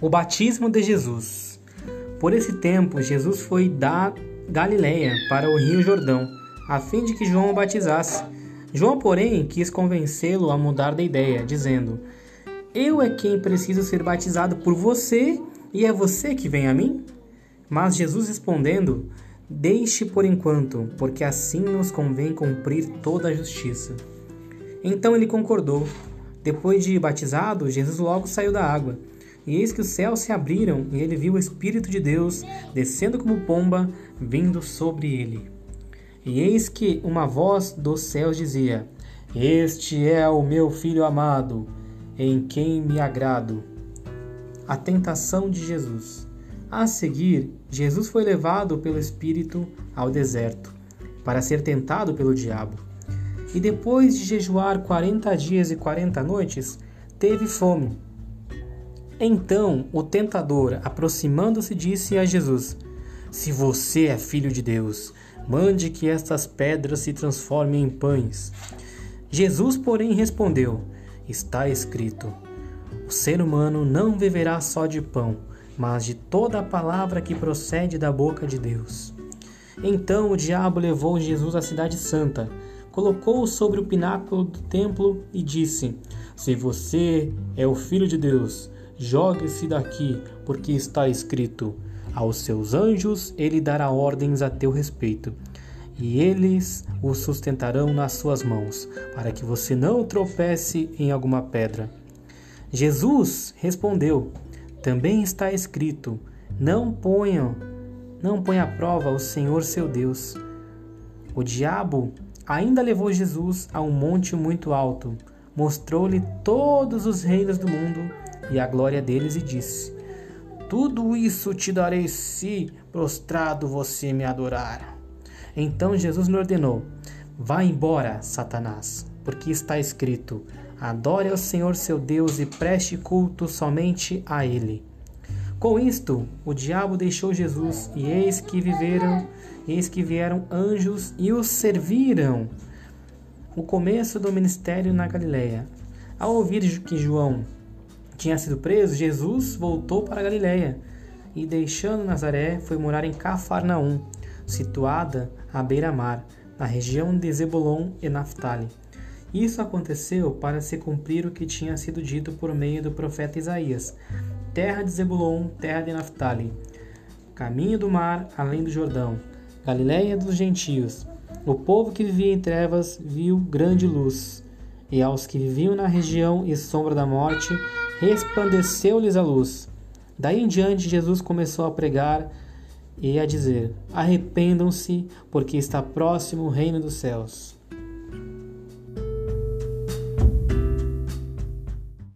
O batismo de Jesus. Por esse tempo, Jesus foi da Galiléia para o Rio Jordão, a fim de que João o batizasse. João, porém, quis convencê-lo a mudar de ideia, dizendo: Eu é quem preciso ser batizado por você, e é você que vem a mim? Mas Jesus respondendo: Deixe por enquanto, porque assim nos convém cumprir toda a justiça. Então ele concordou. Depois de batizado, Jesus logo saiu da água. E eis que os céus se abriram, e ele viu o Espírito de Deus descendo como pomba, vindo sobre ele. E eis que uma voz dos céus dizia: Este é o meu filho amado, em quem me agrado. A tentação de Jesus. A seguir, Jesus foi levado pelo Espírito ao deserto, para ser tentado pelo diabo. E depois de jejuar quarenta dias e quarenta noites, teve fome. Então o tentador, aproximando-se, disse a Jesus: Se você é filho de Deus, mande que estas pedras se transformem em pães. Jesus, porém, respondeu: Está escrito: O ser humano não viverá só de pão, mas de toda a palavra que procede da boca de Deus. Então o diabo levou Jesus à cidade santa, colocou-o sobre o pináculo do templo e disse: Se você é o filho de Deus, Jogue-se daqui, porque está escrito: Aos seus anjos ele dará ordens a teu respeito, e eles o sustentarão nas suas mãos, para que você não tropece em alguma pedra. Jesus respondeu: Também está escrito: Não ponham, não ponha à prova o Senhor seu Deus. O diabo ainda levou Jesus a um monte muito alto, mostrou-lhe todos os reinos do mundo e a glória deles e disse: Tudo isso te darei se prostrado você me adorar. Então Jesus lhe ordenou: Vá embora, Satanás, porque está escrito: Adore ao Senhor seu Deus e preste culto somente a ele. Com isto, o diabo deixou Jesus, e eis que viveram, eis que vieram anjos e os serviram. O começo do ministério na Galileia. Ao ouvir que João tinha sido preso, Jesus voltou para Galiléia e, deixando Nazaré, foi morar em Cafarnaum, situada à beira-mar, na região de Zebulon e Naphtali. Isso aconteceu para se cumprir o que tinha sido dito por meio do profeta Isaías: Terra de Zebulon, terra de Naphtali, caminho do mar além do Jordão, Galiléia dos gentios. O povo que vivia em trevas viu grande luz, e aos que viviam na região e sombra da morte, resplandeceu-lhes a luz. Daí em diante, Jesus começou a pregar e a dizer: Arrependam-se, porque está próximo o reino dos céus.